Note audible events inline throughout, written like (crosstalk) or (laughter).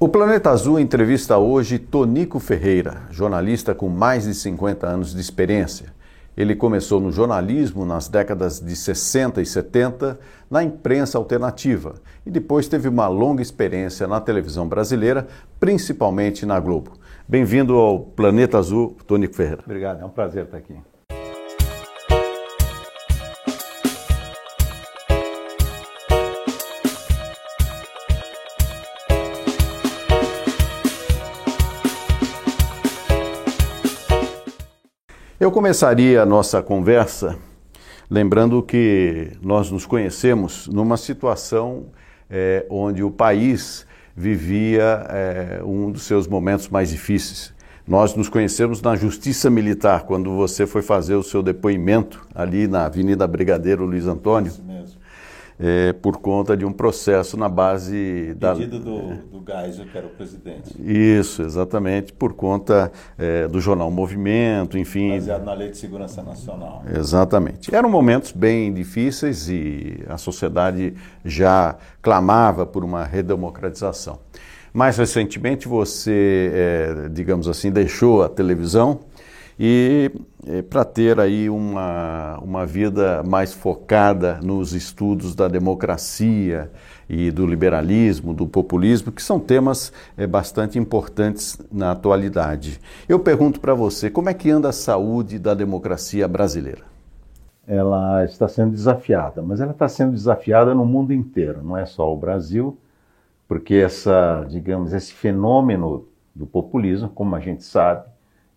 O Planeta Azul entrevista hoje Tonico Ferreira, jornalista com mais de 50 anos de experiência. Ele começou no jornalismo nas décadas de 60 e 70, na imprensa alternativa, e depois teve uma longa experiência na televisão brasileira, principalmente na Globo. Bem-vindo ao Planeta Azul, Tonico Ferreira. Obrigado, é um prazer estar aqui. Eu começaria a nossa conversa lembrando que nós nos conhecemos numa situação é, onde o país vivia é, um dos seus momentos mais difíceis. Nós nos conhecemos na Justiça Militar, quando você foi fazer o seu depoimento ali na Avenida Brigadeiro Luiz Antônio. É, por conta de um processo na base da. Pedido do, do Geisel, que era o presidente. Isso, exatamente, por conta é, do jornal Movimento, enfim. Baseado na Lei de Segurança Nacional. Exatamente. Eram momentos bem difíceis e a sociedade já clamava por uma redemocratização. Mais recentemente, você, é, digamos assim, deixou a televisão e é, para ter aí uma, uma vida mais focada nos estudos da democracia e do liberalismo, do populismo, que são temas é, bastante importantes na atualidade. Eu pergunto para você, como é que anda a saúde da democracia brasileira? Ela está sendo desafiada, mas ela está sendo desafiada no mundo inteiro, não é só o Brasil, porque essa, digamos, esse fenômeno do populismo, como a gente sabe,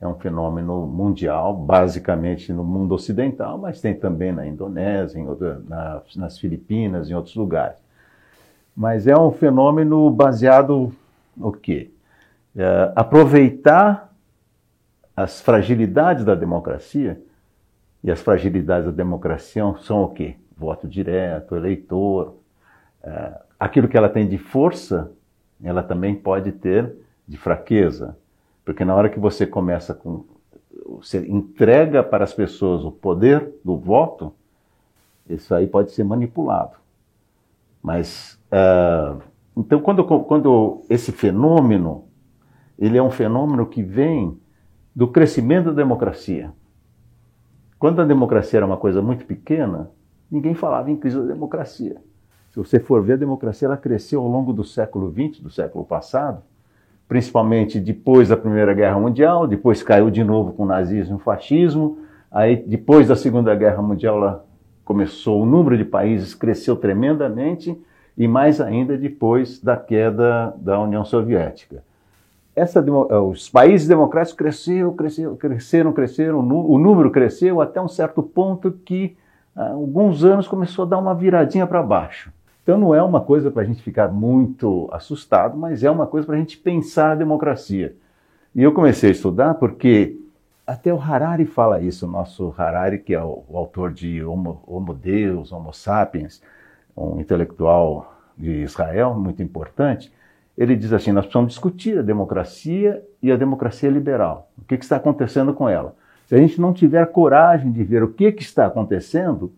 é um fenômeno mundial, basicamente no mundo ocidental, mas tem também na Indonésia, em outra, na, nas Filipinas, em outros lugares. Mas é um fenômeno baseado no quê? É, aproveitar as fragilidades da democracia, e as fragilidades da democracia são o quê? Voto direto, eleitor, é, aquilo que ela tem de força, ela também pode ter de fraqueza. Porque na hora que você começa com. Você entrega para as pessoas o poder do voto, isso aí pode ser manipulado. Mas. Uh, então, quando, quando esse fenômeno, ele é um fenômeno que vem do crescimento da democracia. Quando a democracia era uma coisa muito pequena, ninguém falava em crise da democracia. Se você for ver, a democracia ela cresceu ao longo do século XX, do século passado, principalmente depois da Primeira Guerra Mundial, depois caiu de novo com o nazismo e o fascismo, aí depois da Segunda Guerra Mundial ela começou, o número de países cresceu tremendamente, e mais ainda depois da queda da União Soviética. Essa, eh, os países democráticos cresceram, cresceram, cresceram, cresceram, o número cresceu até um certo ponto que, há alguns anos, começou a dar uma viradinha para baixo. Então não é uma coisa para a gente ficar muito assustado, mas é uma coisa para a gente pensar a democracia. E eu comecei a estudar porque até o Harari fala isso, o nosso Harari, que é o, o autor de Homo, Homo Deus, Homo Sapiens, um intelectual de Israel muito importante, ele diz assim: nós precisamos discutir a democracia e a democracia liberal. O que, que está acontecendo com ela? Se a gente não tiver coragem de ver o que, que está acontecendo,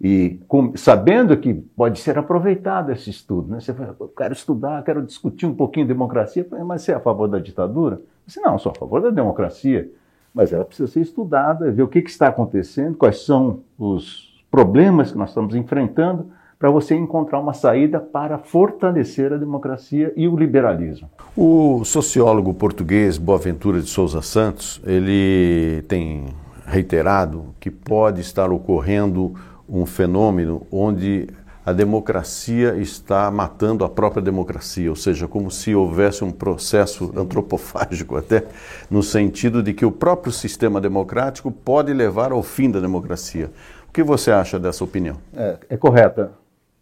e com, sabendo que pode ser aproveitado esse estudo. Né? Você fala, eu quero estudar, quero discutir um pouquinho de democracia, mas você é a favor da ditadura? Você não, sou a favor da democracia, mas ela precisa ser estudada, ver o que, que está acontecendo, quais são os problemas que nós estamos enfrentando, para você encontrar uma saída para fortalecer a democracia e o liberalismo. O sociólogo português Boaventura de Souza Santos, ele tem reiterado que pode estar ocorrendo um fenômeno onde a democracia está matando a própria democracia, ou seja, como se houvesse um processo antropofágico até, no sentido de que o próprio sistema democrático pode levar ao fim da democracia. O que você acha dessa opinião? É, é correta,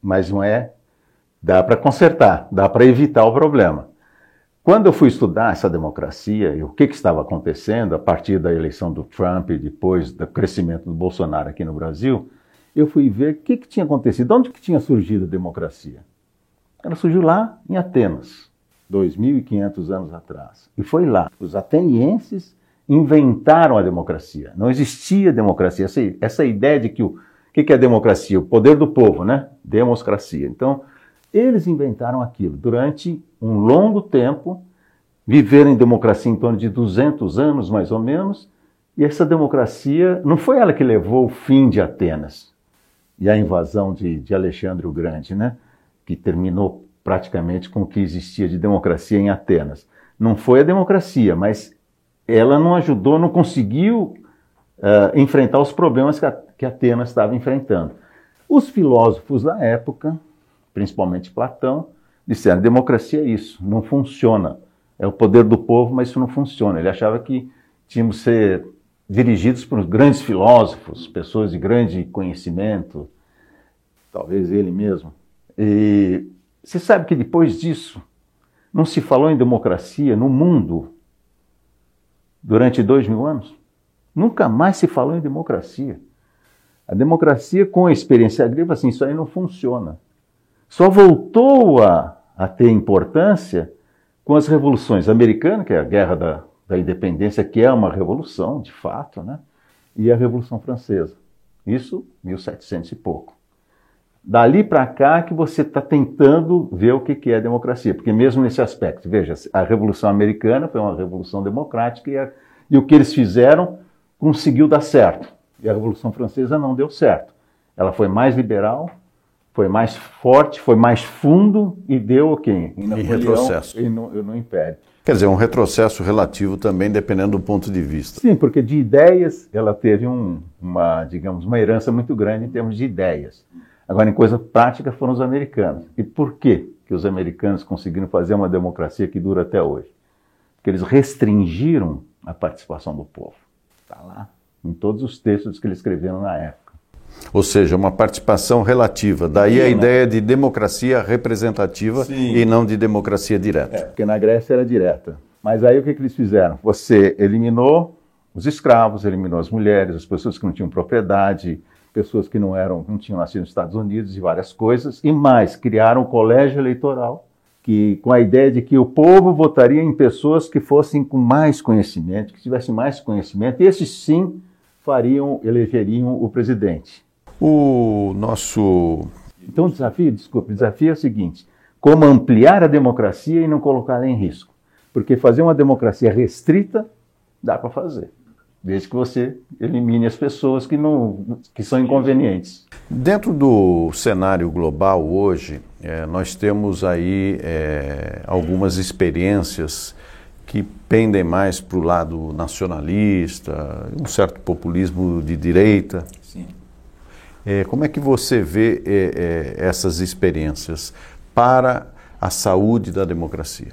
mas não é. Dá para consertar, dá para evitar o problema. Quando eu fui estudar essa democracia e o que, que estava acontecendo a partir da eleição do Trump e depois do crescimento do Bolsonaro aqui no Brasil, eu fui ver o que, que tinha acontecido, de onde que tinha surgido a democracia. Ela surgiu lá em Atenas, 2.500 anos atrás. E foi lá. Os atenienses inventaram a democracia. Não existia democracia. Essa, essa ideia de que o que, que é democracia? O poder do povo, né? Democracia. Então, Eles inventaram aquilo. Durante um longo tempo, viveram em democracia em torno de 200 anos, mais ou menos, e essa democracia não foi ela que levou o fim de Atenas e a invasão de, de Alexandre o Grande, né? que terminou praticamente com o que existia de democracia em Atenas. Não foi a democracia, mas ela não ajudou, não conseguiu uh, enfrentar os problemas que, a, que Atenas estava enfrentando. Os filósofos da época, principalmente Platão, disseram: democracia é isso, não funciona. É o poder do povo, mas isso não funciona. Ele achava que tínhamos que ser dirigidos por grandes filósofos, pessoas de grande conhecimento, talvez ele mesmo. E você sabe que depois disso não se falou em democracia no mundo durante dois mil anos? Nunca mais se falou em democracia. A democracia, com a experiência agrícola, assim, isso aí não funciona. Só voltou a, a ter importância com as revoluções americanas, que é a Guerra da, da Independência, que é uma revolução, de fato, né? e a Revolução Francesa. Isso, 1700 e pouco. Dali para cá que você está tentando ver o que é democracia, porque mesmo nesse aspecto, veja, a Revolução Americana foi uma revolução democrática e, a, e o que eles fizeram conseguiu dar certo. E a Revolução Francesa não deu certo. Ela foi mais liberal, foi mais forte, foi mais fundo e deu o quê? Em, em retrocesso. E no, no Império. Quer dizer, um retrocesso relativo também, dependendo do ponto de vista. Sim, porque de ideias ela teve um, uma, digamos, uma herança muito grande em termos de ideias. Agora, em coisa prática, foram os americanos. E por que que os americanos conseguiram fazer uma democracia que dura até hoje? Porque eles restringiram a participação do povo. Está lá em todos os textos que eles escreveram na época. Ou seja, uma participação relativa. Daí a né? ideia de democracia representativa Sim. e não de democracia direta. É, porque na Grécia era direta. Mas aí o que, que eles fizeram? Você eliminou os escravos, eliminou as mulheres, as pessoas que não tinham propriedade, pessoas que não eram, não tinham nascido nos Estados Unidos e várias coisas, e mais, criaram um colégio eleitoral que com a ideia de que o povo votaria em pessoas que fossem com mais conhecimento, que tivessem mais conhecimento, e esses sim fariam, elegeriam o presidente. O nosso então o desafio, desculpe, o desafio é o seguinte: como ampliar a democracia e não colocá-la em risco? Porque fazer uma democracia restrita dá para fazer desde que você elimine as pessoas que, não, que são inconvenientes. Dentro do cenário global hoje, é, nós temos aí é, algumas experiências que pendem mais para o lado nacionalista, um certo populismo de direita. Sim. É, como é que você vê é, é, essas experiências para a saúde da democracia?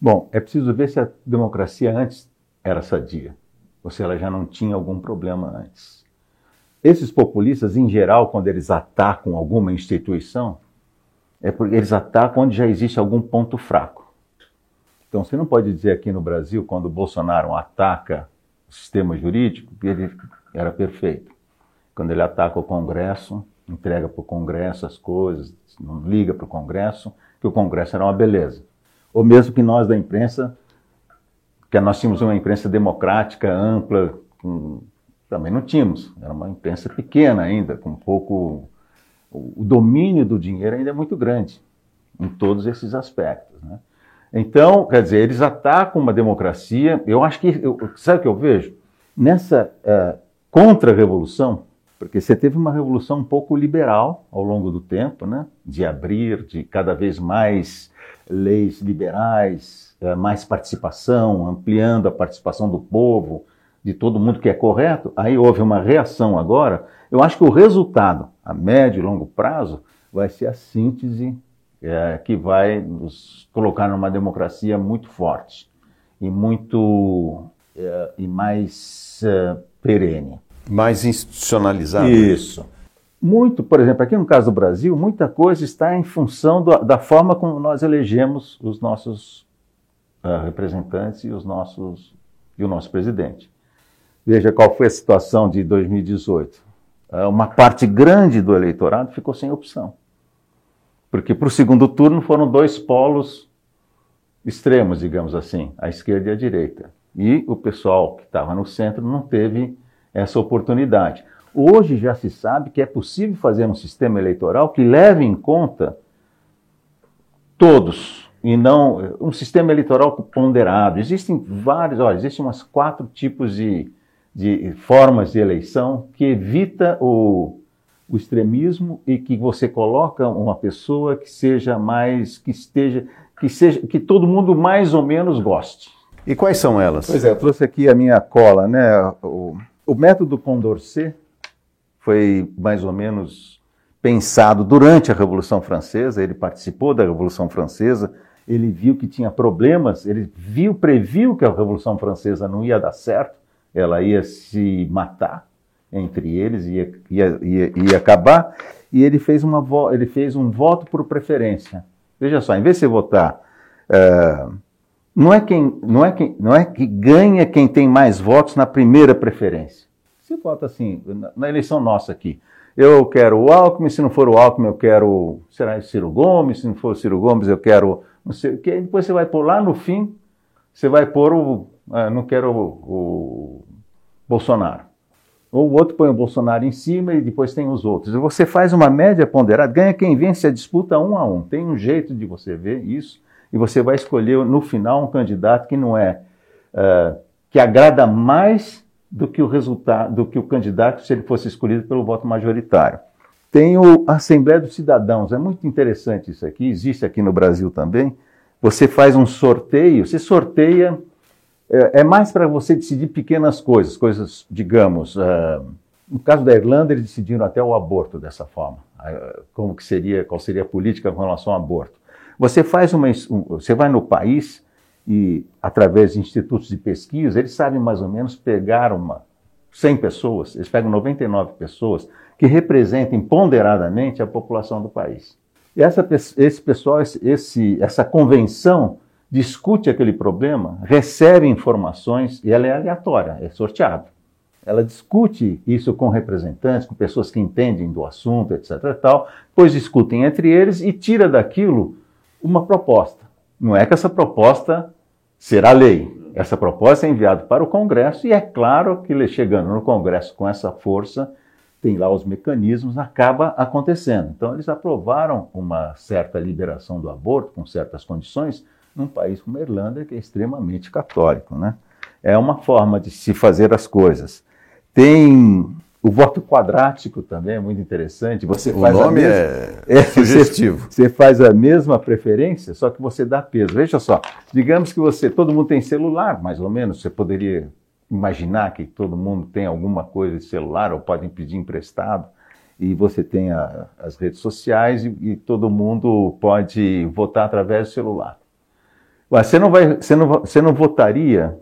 Bom, é preciso ver se a democracia antes era sadia ou se ela já não tinha algum problema antes. Esses populistas, em geral, quando eles atacam alguma instituição, é porque eles atacam onde já existe algum ponto fraco. Então, você não pode dizer aqui no Brasil, quando o Bolsonaro ataca o sistema jurídico, que ele era perfeito. Quando ele ataca o Congresso, entrega para o Congresso as coisas, não liga para o Congresso, que o Congresso era uma beleza. Ou mesmo que nós da imprensa que nós tínhamos uma imprensa democrática, ampla, com... também não tínhamos. Era uma imprensa pequena ainda, com pouco. O domínio do dinheiro ainda é muito grande em todos esses aspectos. Né? Então, quer dizer, eles atacam uma democracia. Eu acho que. Eu, sabe o que eu vejo? Nessa uh, contra-revolução, porque você teve uma revolução um pouco liberal ao longo do tempo, né? de abrir, de cada vez mais leis liberais, mais participação, ampliando a participação do povo, de todo mundo que é correto, aí houve uma reação agora. Eu acho que o resultado, a médio e longo prazo, vai ser a síntese é, que vai nos colocar numa democracia muito forte e muito é, e mais é, perene. Mais institucionalizada. Isso. Muito, por exemplo, aqui no caso do Brasil, muita coisa está em função do, da forma como nós elegemos os nossos uh, representantes e os nossos e o nosso presidente. Veja qual foi a situação de 2018. Uh, ah, uma parte grande do eleitorado ficou sem opção, porque para o segundo turno foram dois polos extremos, digamos assim, a esquerda e a direita. E o pessoal que estava no centro não teve essa oportunidade. Hoje já se sabe que é possível fazer um sistema eleitoral que leve em conta todos e não um sistema eleitoral ponderado. Existem vários, olha, existem umas quatro tipos de, de formas de eleição que evita o, o extremismo e que você coloca uma pessoa que seja mais, que esteja, que seja, que todo mundo mais ou menos goste. E quais são elas? Pois é, eu trouxe aqui a minha cola, né? O, o método Condorcet foi mais ou menos pensado durante a Revolução Francesa, ele participou da Revolução Francesa, ele viu que tinha problemas, ele viu, previu que a Revolução Francesa não ia dar certo, ela ia se matar entre eles, ia, ia, ia, ia acabar, e ele fez, uma, ele fez um voto por preferência. Veja só, em vez de você votar, uh, não, é quem, não, é quem, não é que ganha quem tem mais votos na primeira preferência. Você vota assim, na, na eleição nossa aqui, eu quero o Alckmin, se não for o Alckmin, eu quero, será Ciro Gomes, se não for o Ciro Gomes, eu quero não sei o depois você vai pôr lá no fim, você vai pôr o, ah, não quero o, o Bolsonaro. Ou o outro põe o Bolsonaro em cima e depois tem os outros. Você faz uma média ponderada, ganha quem vence a disputa um a um. Tem um jeito de você ver isso e você vai escolher no final um candidato que não é uh, que agrada mais do que o resultado, do que o candidato se ele fosse escolhido pelo voto majoritário. Tem o Assembleia dos Cidadãos, é muito interessante isso aqui, existe aqui no Brasil também. Você faz um sorteio, você sorteia, é, é mais para você decidir pequenas coisas, coisas, digamos, uh, no caso da Irlanda, eles decidiram até o aborto dessa forma, uh, como que seria, qual seria a política com relação ao aborto. Você faz uma, um, você vai no país e através de institutos de pesquisa, eles sabem mais ou menos pegar uma 100 pessoas, eles pegam 99 pessoas que representem ponderadamente a população do país. E essa, esse pessoal, esse, essa convenção discute aquele problema, recebe informações e ela é aleatória, é sorteada. Ela discute isso com representantes, com pessoas que entendem do assunto, etc. Tal, depois discutem entre eles e tira daquilo uma proposta. Não é que essa proposta será lei. Essa proposta é enviada para o Congresso e é claro que chegando no Congresso com essa força, tem lá os mecanismos, acaba acontecendo. Então eles aprovaram uma certa liberação do aborto com certas condições num país como a Irlanda, que é extremamente católico, né? É uma forma de se fazer as coisas. Tem o voto quadrático também é muito interessante. Você o nome mesma... é, é (laughs) sugestivo. Você, você, faz a mesma preferência, só que você dá peso. Veja só, digamos que você, todo mundo tem celular, mais ou menos. Você poderia imaginar que todo mundo tem alguma coisa de celular ou podem pedir emprestado. E você tem a, as redes sociais e, e, todo mundo pode votar através do celular. Você não, vai, você não, você não votaria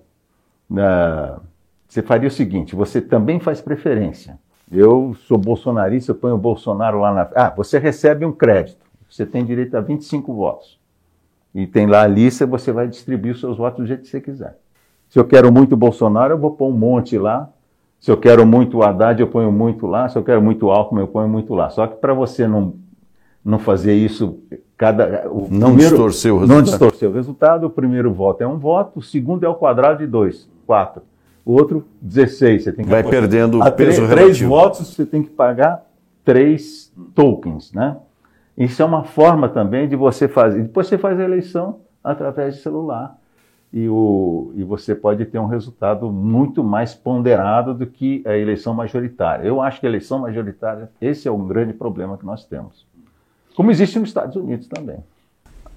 você faria o seguinte: você também faz preferência. Eu sou bolsonarista, eu ponho o Bolsonaro lá na. Ah, você recebe um crédito. Você tem direito a 25 votos. E tem lá a lista, você vai distribuir os seus votos do jeito que você quiser. Se eu quero muito Bolsonaro, eu vou pôr um monte lá. Se eu quero muito Haddad, eu ponho muito lá. Se eu quero muito Alckmin, eu ponho muito lá. Só que para você não, não fazer isso, cada. O não primeiro, distorcer o resultado. Não distorcer o resultado, o primeiro voto é um voto, o segundo é o quadrado de dois, quatro o outro 16. Você tem que Vai perdendo a peso três, relativo. Três votos você tem que pagar três tokens, né? Isso é uma forma também de você fazer. Depois você faz a eleição através de celular e, o, e você pode ter um resultado muito mais ponderado do que a eleição majoritária. Eu acho que a eleição majoritária, esse é o grande problema que nós temos. Como existe nos Estados Unidos também.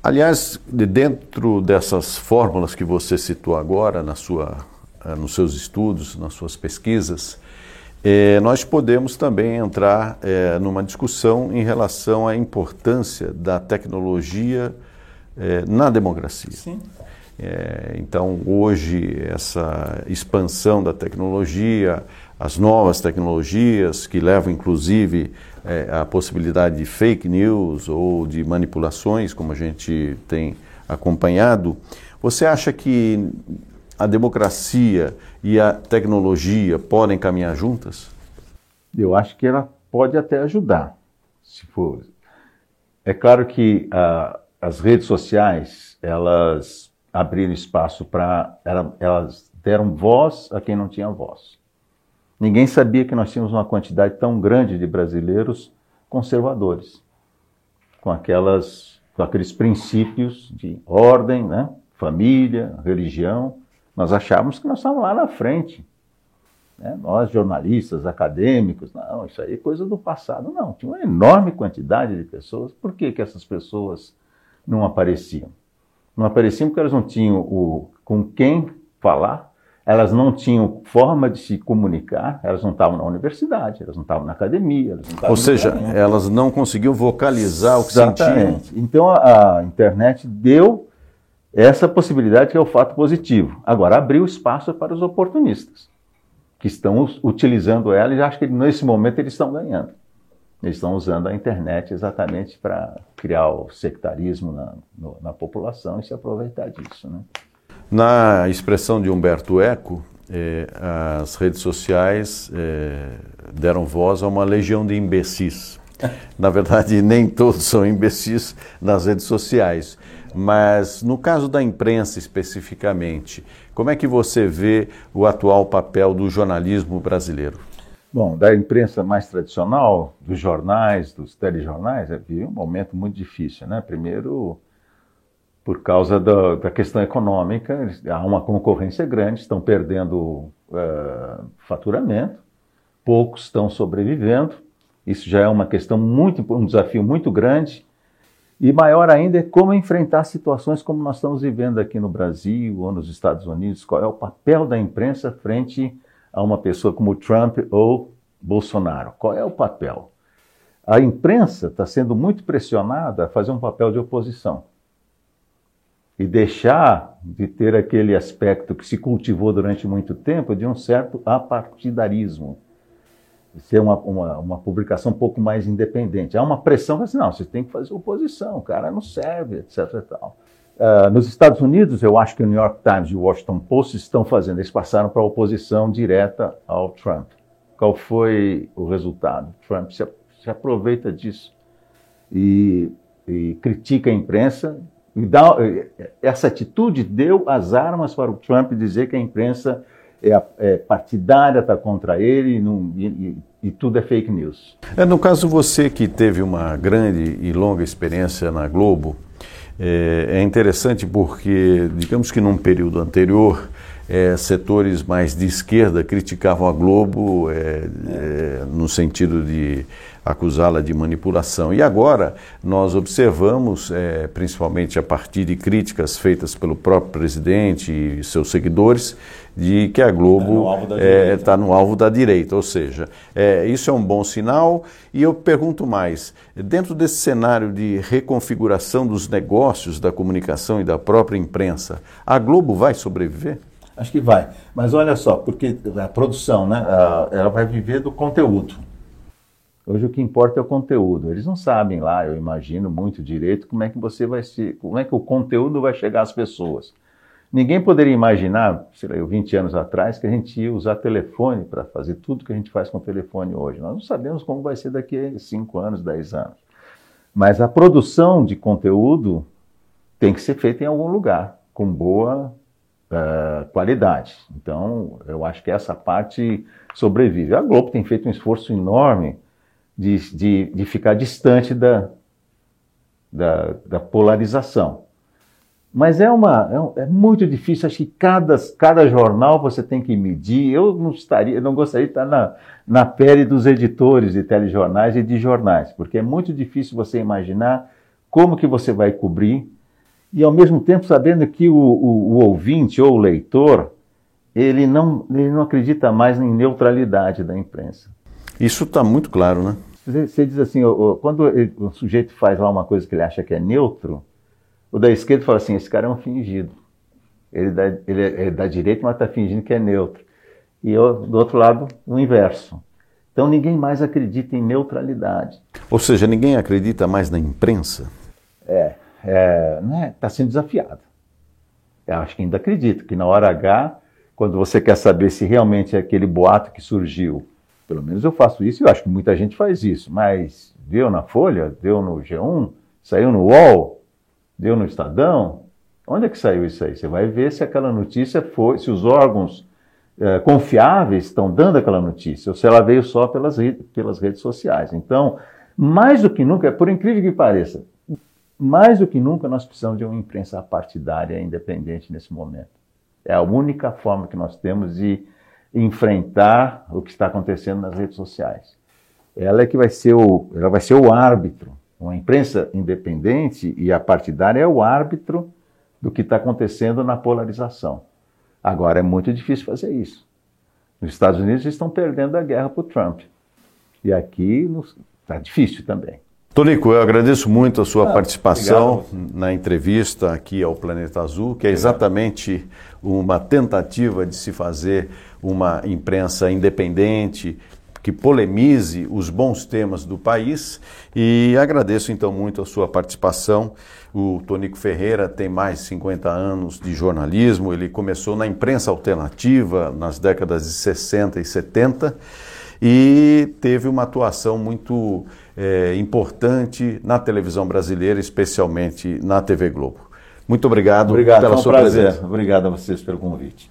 Aliás, dentro dessas fórmulas que você citou agora na sua eh, nos seus estudos, nas suas pesquisas, eh, nós podemos também entrar eh, numa discussão em relação à importância da tecnologia na democracia. Sim. Então, hoje, essa expansão da tecnologia, as novas tecnologias que levam, inclusive, à possibilidade de fake news ou de manipulações, como a gente tem acompanhado, você acha que a democracia e a tecnologia podem caminhar juntas? Eu acho que ela pode até ajudar, se for. É claro que uh, as redes sociais elas abriram espaço para elas deram voz a quem não tinha voz. Ninguém sabia que nós tínhamos uma quantidade tão grande de brasileiros conservadores, com aquelas com aqueles princípios de ordem, né? família, religião. Nós achávamos que nós estávamos lá na frente. Né? Nós, jornalistas, acadêmicos, não, isso aí é coisa do passado. Não, tinha uma enorme quantidade de pessoas. Por que, que essas pessoas não apareciam? Não apareciam porque elas não tinham o, com quem falar, elas não tinham forma de se comunicar, elas não estavam na universidade, elas não estavam na academia. Ou seja, elas não conseguiam vocalizar o que Exatamente. sentiam. Então a, a internet deu essa possibilidade que é o fato positivo. Agora, abriu espaço para os oportunistas, que estão utilizando ela e acho que nesse momento eles estão ganhando. Eles estão usando a internet exatamente para criar o sectarismo na, no, na população e se aproveitar disso. Né? Na expressão de Humberto Eco, eh, as redes sociais eh, deram voz a uma legião de imbecis. Na verdade, (laughs) nem todos são imbecis nas redes sociais. Mas no caso da imprensa especificamente, como é que você vê o atual papel do jornalismo brasileiro? Bom, da imprensa mais tradicional, dos jornais, dos telejornais, havia um momento muito difícil, né? Primeiro, por causa da, da questão econômica, há uma concorrência grande, estão perdendo uh, faturamento, poucos estão sobrevivendo. Isso já é uma questão muito, um desafio muito grande. E maior ainda é como enfrentar situações como nós estamos vivendo aqui no Brasil ou nos Estados Unidos. Qual é o papel da imprensa frente uma pessoa como Trump ou Bolsonaro? Qual é o papel? A imprensa está sendo muito pressionada a fazer um papel de oposição e deixar de ter aquele aspecto que se cultivou durante muito tempo de um certo apartidarismo ser uma, uma, uma, publicação um pouco mais independente. Há uma pressão assim, não, você tem que fazer oposição, o cara não serve, etc. E tal. Uh, nos Estados Unidos, eu acho que o New York Times e o Washington Post estão fazendo, eles passaram para a oposição direta ao Trump. Qual foi o resultado? Trump se, se aproveita disso e, e, critica a imprensa. E dá, essa atitude deu as armas para o Trump dizer que a imprensa é, é partidária, está contra ele não, e, e, tudo é fake news. É, no caso, você que teve uma grande e longa experiência na Globo, é, é interessante porque, digamos que num período anterior, é, setores mais de esquerda criticavam a Globo é, é, no sentido de acusá-la de manipulação. E agora nós observamos, é, principalmente a partir de críticas feitas pelo próprio presidente e seus seguidores, de que a Globo está no, é, tá no, alvo da direita. Ou seja, é, isso é um bom sinal. E eu pergunto mais: dentro desse cenário de reconfiguração dos negócios da comunicação e da própria imprensa, a Globo vai sobreviver? Acho que vai. Mas olha só, porque a produção, né, ela vai viver do conteúdo. Hoje o que importa é o conteúdo. Eles não sabem lá, eu imagino muito direito, como é que você vai se, como é que o conteúdo vai chegar às pessoas. Ninguém poderia imaginar, sei lá, 20 anos atrás, que a gente ia usar telefone para fazer tudo que a gente faz com telefone hoje. Nós não sabemos como vai ser daqui a 5 anos, 10 anos. Mas a produção de conteúdo tem que ser feita em algum lugar, com boa uh, qualidade. Então, eu acho que essa parte sobrevive. A Globo tem feito um esforço enorme de, de, de ficar distante da, da, da polarização. Mas é, uma, é, é, muito difícil, acho que cada, cada jornal você tem que medir. Eu não, estaria, não gostaria de estar na, na pele dos editores de telejornais e de jornais, porque é muito difícil você imaginar como que você vai cobrir e ao mesmo tempo sabendo que o, o, o ouvinte ou o leitor ele não, ele não acredita mais em neutralidade da imprensa. Isso está muito claro, né? Você diz assim, quando o sujeito faz lá uma coisa que ele acha que é neutro, o da esquerda fala assim: esse cara é um fingido. Ele, dá, ele, é, da direita, mas está fingindo que é neutro. E eu, do outro lado, o inverso. Então ninguém mais acredita em neutralidade. Ou seja, ninguém acredita mais na imprensa? É, é né, está sendo desafiado. Eu acho que ainda acredito que na hora H, quando você quer saber se realmente é aquele boato que surgiu, pelo menos eu faço isso e eu acho que muita gente faz isso, mas deu na Folha, deu no G1, saiu no UOL, deu no Estadão, onde é que saiu isso aí? Você vai ver se aquela notícia foi, se os órgãos é, confiáveis estão dando aquela notícia, ou se ela veio só pelas, pelas redes sociais. Então, mais do que nunca, por incrível que pareça, mais do que nunca, nós precisamos de uma imprensa partidária independente nesse momento. É a única forma que nós temos de enfrentar o que está acontecendo nas redes sociais. Ela é que vai ser o, ela vai ser o árbitro. Uma imprensa independente e a partidária é o árbitro do que está acontecendo na polarização. Agora é muito difícil fazer isso. Nos Estados Unidos eles estão perdendo a guerra para o Trump. E aqui está difícil também. Tonico, eu agradeço muito a sua ah, participação obrigado. na entrevista aqui ao Planeta Azul, que é exatamente uma tentativa de se fazer uma imprensa independente, que polemize os bons temas do país. E agradeço então muito a sua participação. O Tonico Ferreira tem mais de 50 anos de jornalismo, ele começou na imprensa alternativa nas décadas de 60 e 70 e teve uma atuação muito é, importante na televisão brasileira, especialmente na TV Globo. Muito obrigado, obrigado pela sua prazer. presença. Obrigado a vocês pelo convite.